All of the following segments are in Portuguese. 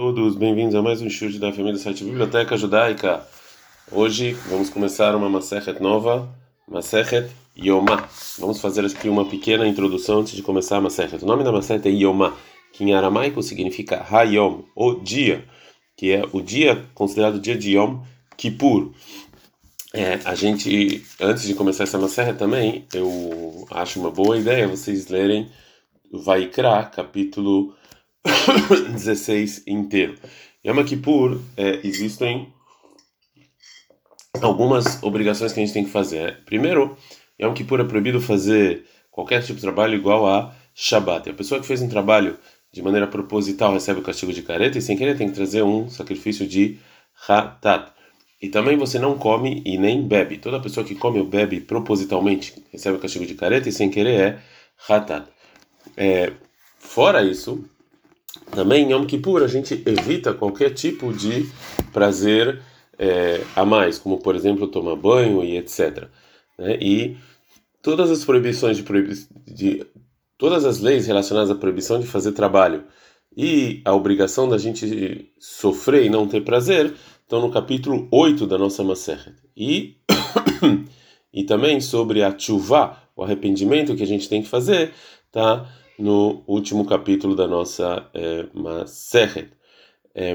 Todos bem-vindos a mais um chute da família do site Biblioteca Judaica. Hoje vamos começar uma Masechet nova, Masechet Yomá. Vamos fazer aqui uma pequena introdução antes de começar a Masechet. O nome da Masechet é Yomá, que em aramaico significa Hayom, o dia, que é o dia considerado dia de Yom Kippur. É, a gente, antes de começar essa Masechet também, eu acho uma boa ideia vocês lerem Vaikra, capítulo 16 inteiro. Yom Kippur, é, existem algumas obrigações que a gente tem que fazer. Primeiro, Yom Kippur é proibido fazer qualquer tipo de trabalho igual a Shabbat. A pessoa que fez um trabalho de maneira proposital recebe o castigo de careta e sem querer tem que trazer um sacrifício de Hatat. E também você não come e nem bebe. Toda pessoa que come ou bebe propositalmente recebe o castigo de careta e sem querer é Hatat. É, fora isso, também em Yom Kippur a gente evita qualquer tipo de prazer é, a mais, como por exemplo tomar banho e etc. Né? E todas as proibições de, proibi de todas as leis relacionadas à proibição de fazer trabalho e a obrigação da gente sofrer e não ter prazer estão no capítulo 8 da nossa Maseret. E e também sobre a chuva, o arrependimento que a gente tem que fazer, tá no último capítulo da nossa é. É,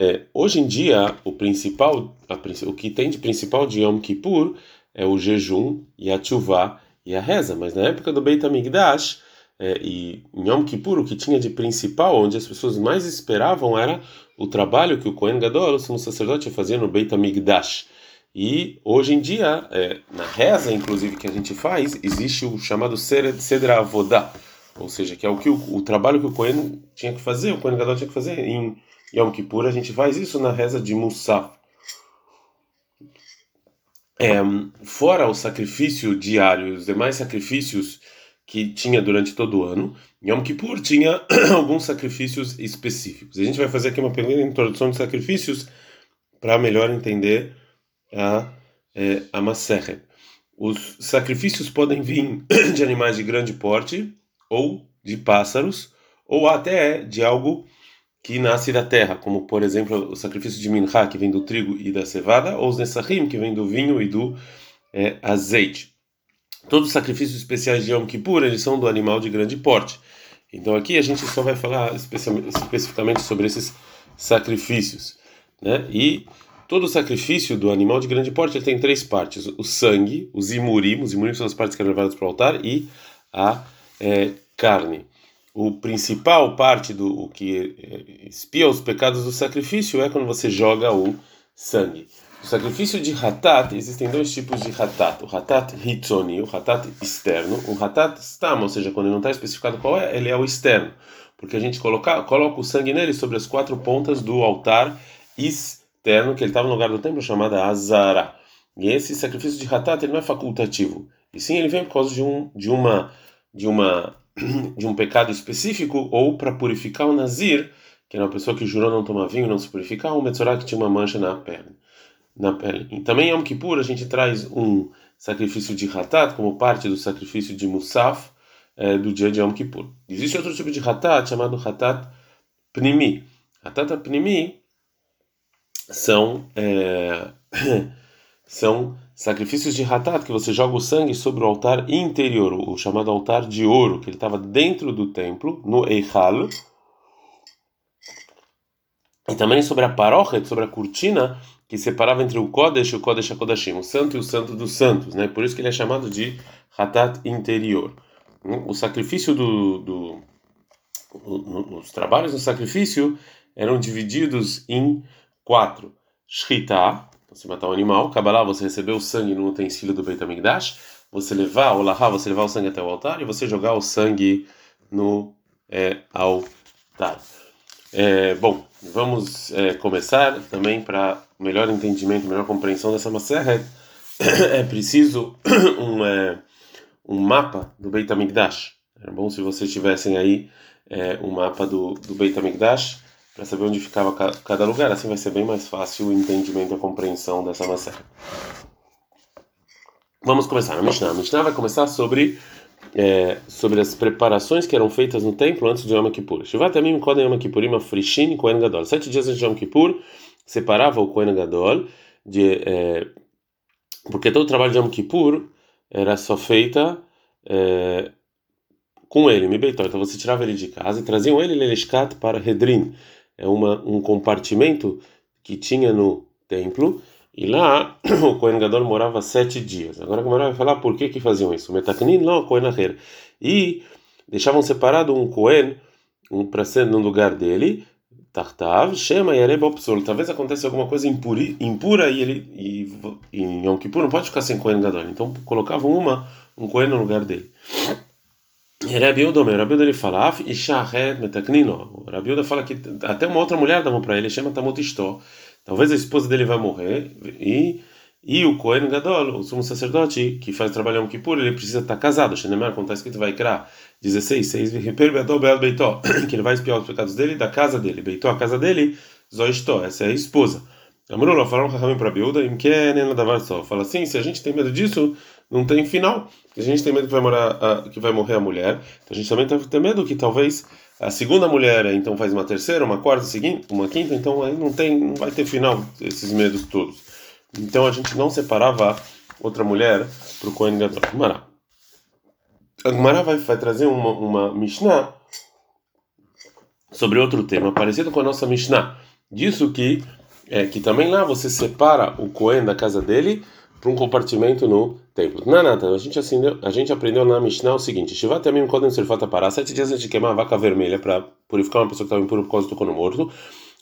é, hoje em dia, o principal, a, o que tem de principal de Yom Kippur é o jejum e a chuva e a reza. Mas na época do Beit HaMikdash é, e em Yom Kippur, o que tinha de principal, onde as pessoas mais esperavam, era o trabalho que o Kohen Gadol, o sumo sacerdote, fazia no Beit HaMikdash. E hoje em dia, é, na reza, inclusive, que a gente faz, existe o chamado Sedra Avodá, ou seja, que é o que o, o, trabalho que o Kohen tinha que fazer, o Kohen Gadol tinha que fazer em Yom Kippur, a gente faz isso na reza de Musaf. É, fora o sacrifício diário, os demais sacrifícios que tinha durante todo o ano, Yom Kippur tinha alguns sacrifícios específicos. A gente vai fazer aqui uma pequena introdução de sacrifícios para melhor entender a, é, a Maseret. Os sacrifícios podem vir de animais de grande porte, ou de pássaros, ou até de algo que nasce da terra, como por exemplo o sacrifício de Minha, que vem do trigo e da cevada, ou os Nesachim, que vem do vinho e do é, azeite. Todos os sacrifícios especiais de Yom Kippur, eles são do animal de grande porte. Então aqui a gente só vai falar especificamente sobre esses sacrifícios. Né? E todo sacrifício do animal de grande porte tem três partes: o sangue, os imurim, os imurim são as partes que são levadas para o altar, e a é, carne o principal parte do que eh, espia os pecados do sacrifício é quando você joga o sangue. O sacrifício de hatat, existem dois tipos de hatat. O hatat hitzoni, o hatat externo. O hatat stam, ou seja, quando não está especificado qual é, ele é o externo. Porque a gente coloca, coloca o sangue nele sobre as quatro pontas do altar externo, que ele estava no lugar do templo, chamado Azara. E esse sacrifício de hatat ele não é facultativo. E sim, ele vem por causa de, um, de uma de uma de um pecado específico ou para purificar o nazir, que era uma pessoa que jurou não tomar vinho, não se purificar, ou um metzorah que tinha uma mancha na pele. Na pele. E também em Yom Kippur a gente traz um sacrifício de hatat como parte do sacrifício de Musaf é, do dia de Yom Kippur. Existe outro tipo de hatat chamado hatat pnimi. Hatat pnimi são é, são sacrifícios de Hatat, que você joga o sangue sobre o altar interior, o chamado altar de ouro, que ele estava dentro do templo, no Eichal. E também sobre a paróquia, sobre a cortina que separava entre o Kodesh e o Kodesh HaKodashim, o santo e o santo dos santos, né? Por isso que ele é chamado de Hatat interior. O sacrifício do, do os trabalhos do sacrifício eram divididos em quatro: Shritá, você matar um animal, Kabbalah, você recebeu o sangue no utensílio do Beit HaMikdash, você levar, o Lahá, você levar o sangue até o altar e você jogar o sangue no é, altar. É, bom, vamos é, começar também para melhor entendimento, melhor compreensão dessa Maseret. É preciso um, é, um mapa do Beit HaMikdash. Era bom se vocês tivessem aí é, um mapa do, do Beit HaMikdash para saber onde ficava cada lugar. Assim vai ser bem mais fácil o entendimento e a compreensão dessa maçã. Vamos começar a Mishnah. A Mishnah vai começar sobre é, sobre as preparações que eram feitas no templo antes de Yom Kippur. Shivat Yamim Kodem Yom Kippurim Afrishin Kohen Gadol. Sete dias antes de Yom Kippur separava o Kohen Gadol de é, porque todo o trabalho de Yom Kippur era só feita é, com ele, Mibeitor. Então você tirava ele de casa e traziam ele Leleshkat para Redrin, é uma, um compartimento que tinha no templo. E lá o Kohen Gadol morava sete dias. Agora a Gemara vai falar por que que faziam isso. Metaknin lo Kohen Acher. E deixavam separado um Kohen um, para ser no lugar dele. Tartav, Shema e Psol. Talvez aconteça alguma coisa impuri, impura e ele e, e em Yom Kippur não pode ficar sem Kohen Gadol. Então colocavam uma um Kohen no lugar dele. Rabi Udomer, Rabi ele fala, Af Ishahet Metaknino. Rabi Uda fala que até uma outra mulher dava para ele, chama Tamut Istó. Talvez a esposa dele vai morrer e e o Kohen Gadol, o sumo sacerdote que faz trabalho em Kippur, ele precisa estar casado. Shenemar, como está escrito, vai criar 16, 6, que ele vai espiar os pecados dele da casa dele. Beitó, a casa dele, Zoistó, essa é a esposa. Amrullah falaram Rahamim para Biúda, que davar só. Fala assim: se a gente tem medo disso, não tem final. A gente tem medo que vai, morar, a, que vai morrer a mulher, então a gente também tem medo que talvez a segunda mulher então faz uma terceira, uma quarta, seguinte, uma quinta, então aí não tem, não vai ter final esses medos todos. Então a gente não separava outra mulher para o Kohen Gadol. Gmará. A Gmará vai, vai trazer uma, uma Mishnah sobre outro tema, parecido com a nossa Mishnah. Disso que é que também lá você separa o Cohen da casa dele para um compartimento no templo. Não, nada, a gente, acendeu, a gente aprendeu na Mishnah o seguinte: Shivat Yamim Kodem Serfata Pará, sete dias antes de queimar a vaca vermelha para purificar uma pessoa que estava impura por causa do cono morto.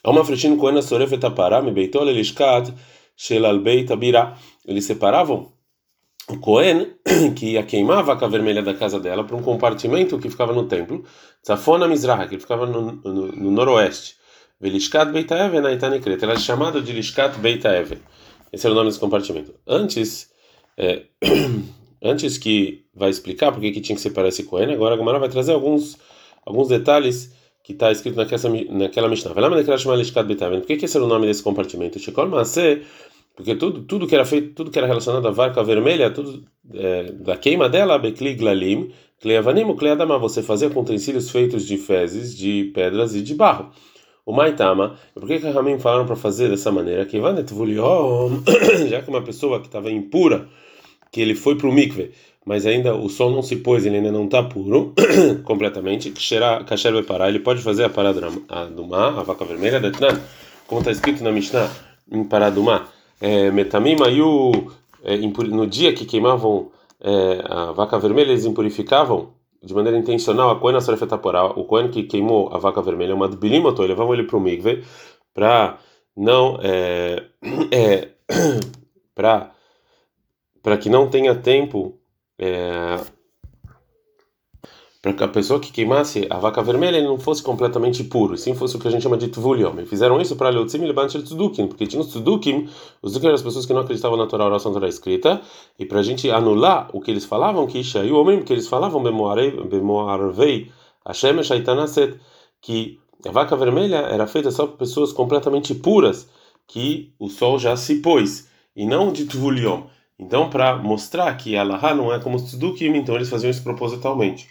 Há uma frechinha Cohen Sorefeta Pará, me beitou Elishkat, Shelal Beita Birá. Eles separavam o Cohen, que ia queimar a vaca vermelha da casa dela, para um compartimento que ficava no templo, Tzafona Mizraha, que ficava no, no, no noroeste. Velishkat Beita Even Kreta. Era chamado de Lishkat Even. Esse era o nome desse compartimento. Antes, é, antes que vai explicar por que tinha que separar esse Cohen, agora a Gamara vai trazer alguns, alguns detalhes que está escrito naquela, naquela Mishnah. Por que, que esse era o nome desse compartimento? Porque tudo, tudo que era feito, tudo que era relacionado à vaca vermelha, tudo é, da queima dela, Bekli Glalim, Kleavanim, Kleadama, você fazia com utensílios feitos de fezes, de pedras e de barro. O Maitama, por que Ramim falaram para fazer dessa maneira? Que já que uma pessoa que estava impura, que ele foi para o mikve, mas ainda o sol não se pôs, ele ainda não está puro completamente, kasher vai parar, ele pode fazer a parada do mar, a vaca vermelha, como está escrito na Mishnah, em parada do mar. É, Metamim é, no dia que queimavam é, a vaca vermelha, eles impurificavam de maneira intencional a coena sarfetaporá, o coen que queimou a vaca vermelha, uma bilimoto, levavam ele para o migve para não é, é para que não tenha tempo é, para que a pessoa que queimasse a vaca vermelha ele não fosse completamente puro, sim fosse o que a gente chama de tvuliom. E fizeram isso para Leutzim e Lebantir Tzudukim, porque tinha os Tzudukim, os Tzudukim eram as pessoas que não acreditavam na Torá, oração Torá escrita, e para a gente anular o que eles falavam, que e o homem que eles falavam, Bemoarvei, Hashem Shaitanaset, que a vaca vermelha era feita só por pessoas completamente puras, que o sol já se pôs, e não de tvuliom. Então, para mostrar que Allah não é como os Tzudukim, então eles faziam isso propositalmente.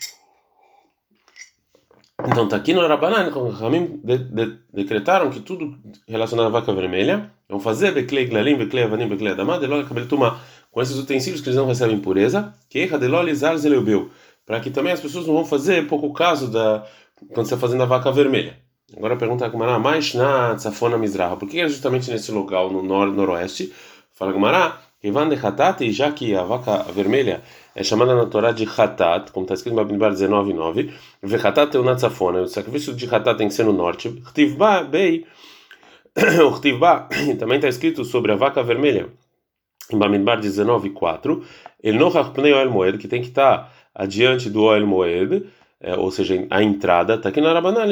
Então está aqui no Rabanan, os Ramim de, de, decretaram que tudo relacionado à vaca vermelha, vão fazer Beklei Glalim, Beklei Avanim, Beklei Adamá, Delol Kabel Tumá, com esses utensílios que eles não recebem pureza, que Delol Izar Zeleubeu, para que também as pessoas não vão fazer pouco caso da quando você está fazendo a vaca vermelha. Agora pergunta a mais na Tzafona Mizraha, por que é justamente nesse lugar, no nor noroeste? Fala Gumará, Ivan de Hatat, e já que a vaca vermelha é chamada na Torá de Hatat, como está escrito em Babinbar 19.9, Vechatat é o Natsafona, o sacrifício de Hatat tem que ser no norte, Chtivba Bei, o Chtivba também está escrito sobre a vaca vermelha, em Bamidbar 19.4, El Nochach Pnei Moed, que tem que estar adiante do Oel Moed, é, ou seja, a entrada, está aqui na Rabanan,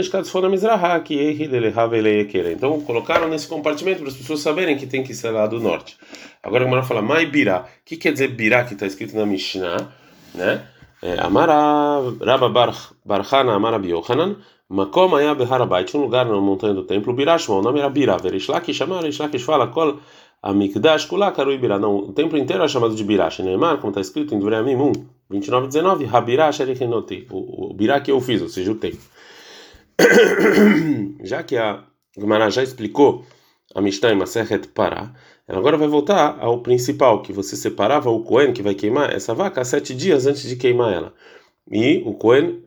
Mizraha, que Então colocaram nesse compartimento para as pessoas saberem que tem que ser lá do norte. Agora a fala, Mai Birá. O que quer dizer Birá que está escrito na Mishnah? Né? É, Amara Rabba Barchana Amara Biochanan. Makom Aya Beharabait, um lugar na montanha do templo, Birashma, o nome era Birá. Verishlaki chamar, Verishlaki fala, Kol Amikdash Kula Karui Birá. Não, o templo inteiro é chamado de Birash, Neymar, como está escrito em Dureamim 1. 29 19, Rabirá Sherichenoti, o Birá que eu fiz, ou seja, o tempo. Já que a Gemara já explicou a Mishnah em Maseret Pará, ela agora vai voltar ao principal, que você separava o Cohen que vai queimar essa vaca sete dias antes de queimar ela. E o Cohen,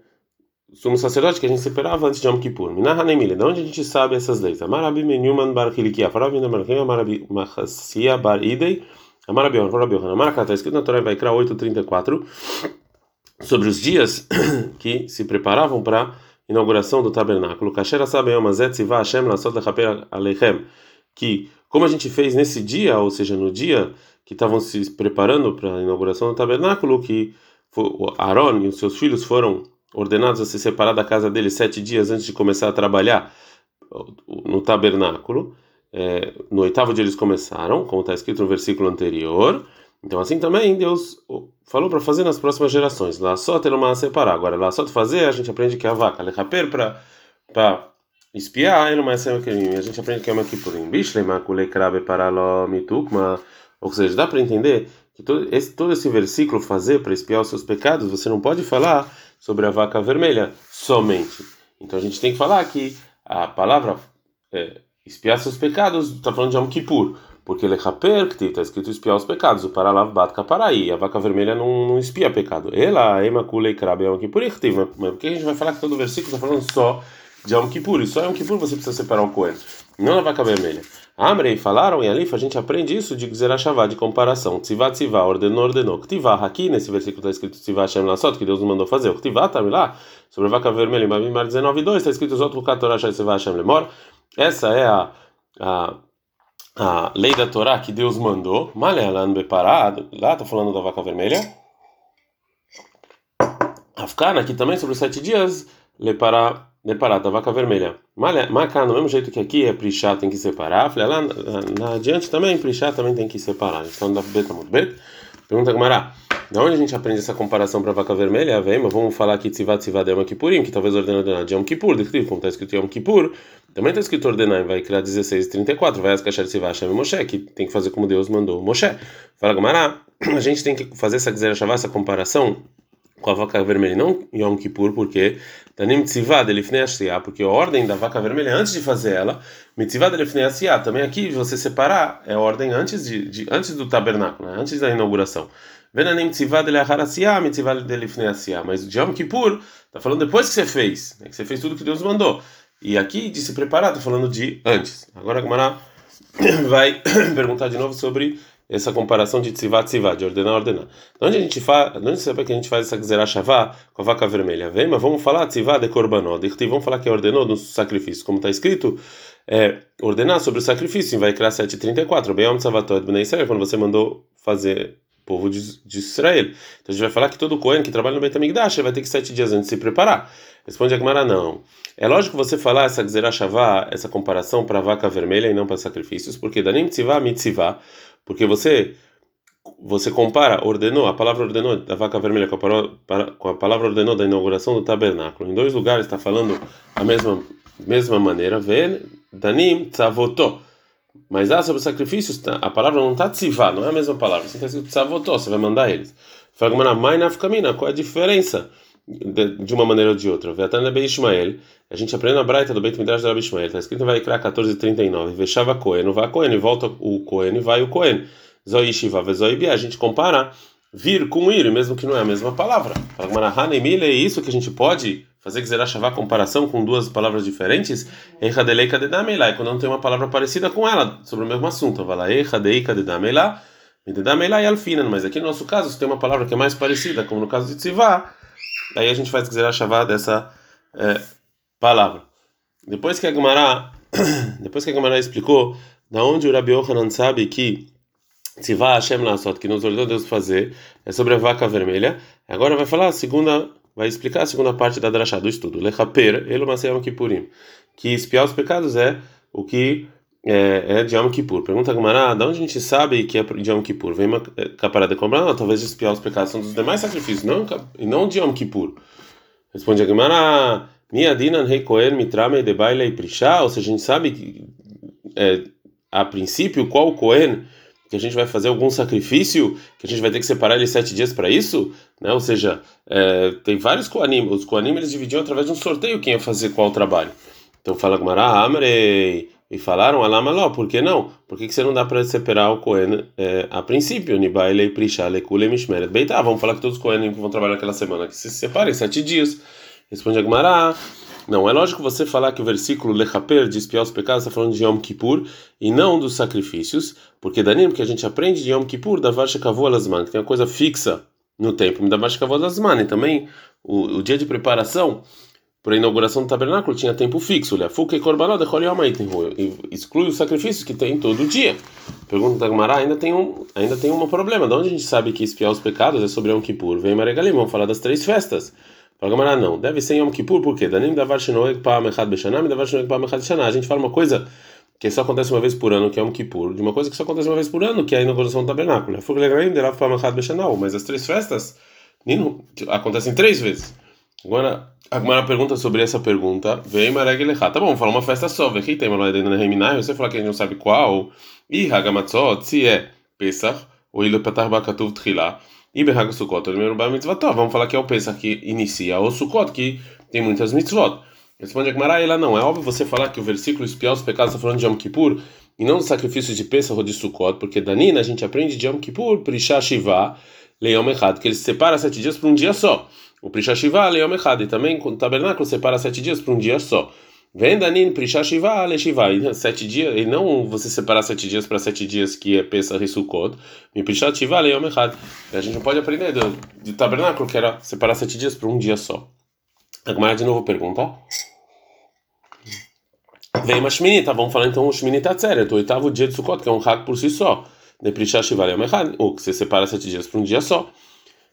sumo sacerdote que a gente separava antes de Yom Kippur. Minahanemile, de onde a gente sabe essas leis? Amarabi Menyuman Bar Hilikia, Faravina Marquim, Amarabi Mahassia Bar Idei, Amarabi On, Farabi On. Amaraka, está escrito na Torá Vaikra 8.34, sobre os dias que se preparavam para inauguração do tabernáculo. Kasher Asabem Amazet Siva Hashem Lasot Lechaper Alechem, que como a gente fez nesse dia, ou seja, no dia que estavam se preparando para a inauguração do tabernáculo, que Aaron e os seus filhos foram ordenados a se separar da casa dele sete dias antes de começar a trabalhar no tabernáculo. É, no oitavo dia eles começaram, como está escrito no versículo anterior. Então assim também Deus falou para fazer nas próximas gerações. Lá só ter uma separar. Agora lá só fazer a gente aprende que é a vaca, lechaper para espiar, ele mais a gente aprende que é uma kipurim. Bishlema para lo mitukma. Ou seja, dá para entender que todo esse, todo esse versículo fazer para espiar os seus pecados, você não pode falar sobre a vaca vermelha somente. Então a gente tem que falar que a palavra é, espiar seus pecados está falando de Yom Kippur, porque ele é está escrito espiar os pecados, o paralav bat kaparaí, a vaca vermelha não, não espia pecado. Ela, ema kulei krabe Yom Kippur, mas porque a gente vai falar que todo versículo está falando só de Yom Kippur, e só Yom Kippur você precisa separar o coelho, não a vaca vermelha. Amrei falaram em Alif, a gente aprende isso de Gzerashavá, de comparação. Tzivá, tzivá, ordenou, ordenou. Ktivá, aqui nesse versículo está escrito Tzivá Hashem Lassot, que Deus nos mandou fazer. Ktivá, tá lá, sobre a vaca vermelha, em Mamimar 19.2, está escrito Zot Lukatorah Tzivá Hashem Lemor. Essa é a, a, a lei da Torá que Deus mandou. Malealan Beparado, lá está falando da vaca vermelha. Afkana, aqui também sobre os sete dias, Lepará Deparada, vaca vermelha. Macá, no mesmo jeito que aqui é Prishá, tem que separar. Falei, lá na, adiante também, Prishá também tem que separar. Então, da Beta muito bem. Pergunta Gumará, de onde a gente aprende essa comparação para vaca vermelha? Vem, mas vamos falar aqui Tzivat Tzivat Yom Kippurim, que talvez ordena ordenar de Yom Kippur, como está escrito Yom Kippur. Também está escrito ordenar, vai criar 16 34, vai as cachar Tzivat Shem Moshe, que tem que fazer como Deus mandou Moshe. Fala Gumará, a gente tem que fazer essa, essa comparação com a vaca vermelha, não Yom Kippur, porque Tanim Tzivad Elifnei porque a ordem da vaca vermelha antes de fazer ela, Mitzivad Elifnei também aqui você separar é a ordem antes de, de antes do tabernáculo, né? antes da inauguração. Venanim Tzivad Elachar Asiá, Mitzivad Elifnei mas o Yom Kippur está falando depois que você fez, né? que você fez tudo que Deus mandou. E aqui de se preparar, está falando de antes. Agora a Gamara vai perguntar de novo sobre essa comparação de tzivat tzivat, de ordenar ordenar. De onde a gente faz, onde sabe que a gente faz essa gzerá shavá com a vaca vermelha? Vem, mas vamos falar tzivat de korbanó, vamos falar que é ordenou no sacrifício, como está escrito, é, ordenar sobre o sacrifício, vai criar 734, bem tzavatot bnei Israel, quando você mandou fazer povo de, de, Israel. Então a gente vai falar que todo Cohen que trabalha no Beit HaMikdash vai ter que sete dias antes de se preparar. Responde a Gemara, não. É lógico você falar essa Gzerah Shavá, essa comparação para vaca vermelha e não para sacrifícios, porque Danim Tzivá Mitzivá, porque você você compara, ordenou, a palavra ordenou da vaca vermelha com a, com a palavra ordenou da inauguração do tabernáculo. Em dois lugares está falando a mesma, mesma maneira. Vê, Danim tzavotó. Mas lá sobre os sacrifícios, tá, a palavra não está tzivá, não é a mesma palavra. Você está escrito tzavotó, você vai mandar eles. Fala, mãe nafkamina, qual é a diferença de, uma maneira ou de outra? Veatana be Ishmael, a gente aprende na Braita do Beit Midrash da Ishmael, está escrito vai criar 1439. Vechava Cohen, vai Cohen, volta o Cohen e vai o Cohen. Zoi Shiva, Zoi Bia, a gente compara vir com ir, mesmo que não é a mesma palavra. Fala, é isso que a gente pode fazer que Zerashavá comparação com duas palavras diferentes? Eichadelei Kadedameilá, quando não tem uma palavra parecida com ela sobre o mesmo assunto. Fala, Eichadei Kadedameilá, Kadedameilá e Alfinan, mas aqui no nosso caso, se tem uma palavra que é mais parecida, como no caso de Tzivá, aí a gente faz que Zerashavá dessa é, palavra. Depois que a Gemara, depois que a Gemara explicou da onde o Rabi Yohanan sabe que Tzivá Hashem Lassot, que nos ordenou Deus fazer, é sobre a vaca vermelha. Agora vai falar a segunda, vai explicar a segunda parte da drachá do estudo. Lechaper, Elomaseyam Kippurim. Que espiar os pecados é o que é, é de Yom Kippur. Pergunta a Gemara, de onde a gente sabe que é de Yom Kippur? Vem uma é, caparada comprar? Não, talvez espiar os pecados são dos demais sacrifícios, não, e não de Yom Kippur. Responde a Gemara, Miadinan Rei Kohen Mitrame de Baile e Prishá, ou seja, a gente sabe que é, a princípio qual Kohen que a gente vai fazer algum sacrifício, que a gente vai ter que separar ele sete dias para isso, né? Ou seja, é, tem vários coanim, os coanim eles dividiam através de um sorteio quem ia fazer qual trabalho. Então fala Gmará, Amrei, e falaram, Alamaló, por que não? Por que, que você não dá para separar o Cohen é, a princípio? Nibaile, Prisha, Lekule, Mishmeret. Bem, tá, vamos falar que todos os Cohen vão trabalhar naquela semana, que se separem sete dias. Responde Agmará. Não, é lógico você falar que o versículo Lechaper, de espiar os pecados, está falando de Yom Kippur e não dos sacrifícios, porque Danim, que a gente aprende de Yom Kippur, da Varsha Alasman, que tem uma coisa fixa no tempo, da Varsha Alasman, e também o, o, dia de preparação para a inauguração do tabernáculo tinha tempo fixo, Leafuka e Korbanot, exclui os sacrifícios que tem todo dia. Pergunta da Gemara, ainda tem um, ainda tem um problema, de onde a gente sabe que espiar os pecados é sobre Yom Kippur? Vem Maregalim, vamos falar das três festas. Fala não, deve ser Yom Kippur, por quê? Danim davar shenoeg pa'am echad beshanam, davar shenoeg pa'am echad shana. A gente fala uma coisa que só acontece uma vez por ano, que é Yom Kippur, de uma coisa que só acontece uma vez por ano, que é a inauguração do tabernáculo. Mas as três festas acontecem três vezes. Agora, a Gumara pergunta sobre essa pergunta. Vem Mareg Tá bom, falar uma festa só. Vem tem Reminai, você fala que a gente não sabe qual. E Hagamatzot, se é Pesach, ou Ilo Patar Bakatuv Tchila. E Berraga Sukkot, vamos falar que é o Pesach que inicia o Sukkot, que tem muitas mitzvot. Responde a Gemara, ela não. É óbvio você falar que o versículo espiar os pecados está falando de Yom Kippur e não do sacrifício de Pesach ou de Sukkot, porque Danina a gente aprende de Yom Kippur, Prisha Shiva, Leão Echad, que ele separa sete dias para um dia só. O Prisha Shiva, Leão Echad, e também o tabernáculo separa sete dias para um dia só. Vendanin Prisha Shiva Le Shiva. Sete dias, e não você separar sete dias para sete dias que é Pesach e Sukkot. Mi Prisha Shiva Le Yom Echad. A gente não pode aprender do, do tabernáculo, que era separar sete dias para um dia só. Agora de novo pergunta. Vem uma Sheminita, vamos falar então o Sheminita Atzeret, o oitavo dia de Sukkot, que é um hak por si só. De Prisha Shiva Le Yom Echad, ou que você separa sete dias para um dia só.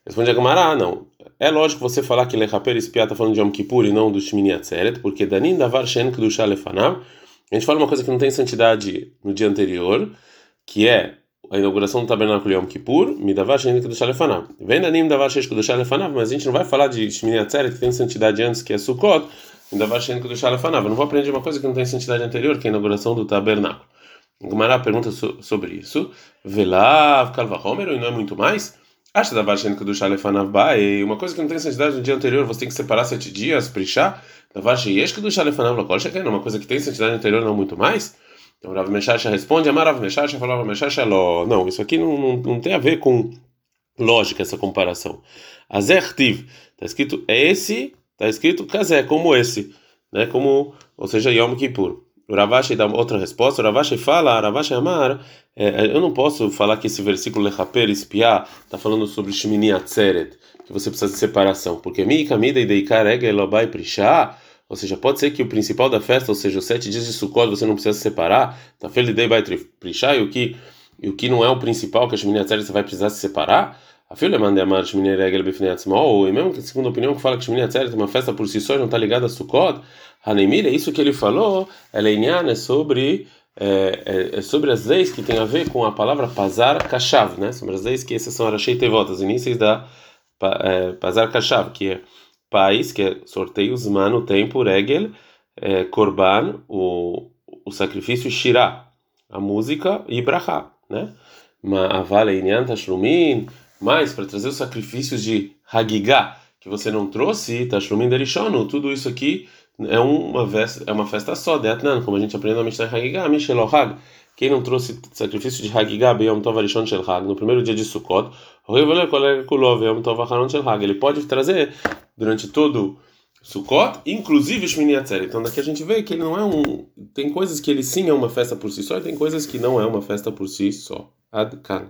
Responde a Gamara, não. É lógico você falar que Lechaper espiar está falando de Yom Kippur e não do Shmini Atzeret, porque Danin Davar Shen Kedusha Lefanav, a gente fala uma coisa que não tem santidade no dia anterior, que é a inauguração do tabernáculo Yom Kippur, Midavar Shen Kedusha Lefanav. Vem Danin Davar Shen Kedusha Lefanav, mas a gente não vai falar de Shmini Atzeret, que tem santidade antes, que é Sukkot, Midavar Shen Kedusha Lefanav. Eu não vou aprender uma coisa que não tem santidade anterior, que é a inauguração do tabernáculo. Gumará pergunta sobre isso. Velav Kalvahomer, e não é muito mais? Acha da Vashen Kedushá Lefanav Bae, uma coisa que não tem santidade no dia anterior, você tem que separar sete dias, prichá, da Vashen Yesh Kedushá Lefanav Lokol Sheken, uma coisa que tem santidade anterior, não muito mais. Então Rav Meshasha responde, Amar Rav Meshasha falava Meshasha Lo. Não, isso aqui não, não, não tem a ver com lógica, essa comparação. Azertiv, está escrito é esse, está escrito Kazé, como esse, né, como, ou seja, Yom Kippur. O Ravashi dá outra resposta. O Ravashi fala, Ravashi Amar, é, eu não posso falar que esse versículo Lechaper, espiar, está falando sobre Shmini Atzeret, que você precisa de separação. Porque Mi Kamida e Deikar Egelobai Prisha, ou seja, pode ser que o principal da festa, ou seja, os sete dias de Sukkot, você não precisa se separar, tá Bai Prisha, e o que, o que não é o principal, que a Shmini Atzeret você vai precisar se separar. A filha manda amar Shmini Regel Bifnei e mesmo que a segunda opinião que fala que Shmini Atzeret é uma festa por si só e não está ligada a Sukkot, Hanemir, é isso que ele falou, é sobre é, é, é, sobre as leis que tem a ver com a palavra pazar kashav, né? Sobre as leis que essas são arachei tevot, as inícios da é, pazar kashav, que é país, que é sorteio, zman, tempo, regel, é, korban, o, o sacrifício, shirah, a música e brachá, né? Ma'aval inyan tashlumin, mas para trazer os sacrifícios de hagigah, que você não trouxe, tashlumin derishonu, tudo isso aqui é uma festa, é uma festa só, Deatnan, como a gente aprendeu na Mishnah Hagigah, Mishel Hag. Quem não trouxe sacrifício de Hagigah, Beyom Tov Arishon Shel Hag, no primeiro dia de Sukkot, ele pode trazer durante todo Sukkot, inclusive Shmini Atzeret. Então daqui a gente vê que ele não é um. Tem coisas que ele sim é uma festa por si só, e tem coisas que não é uma festa por si só. Adkan.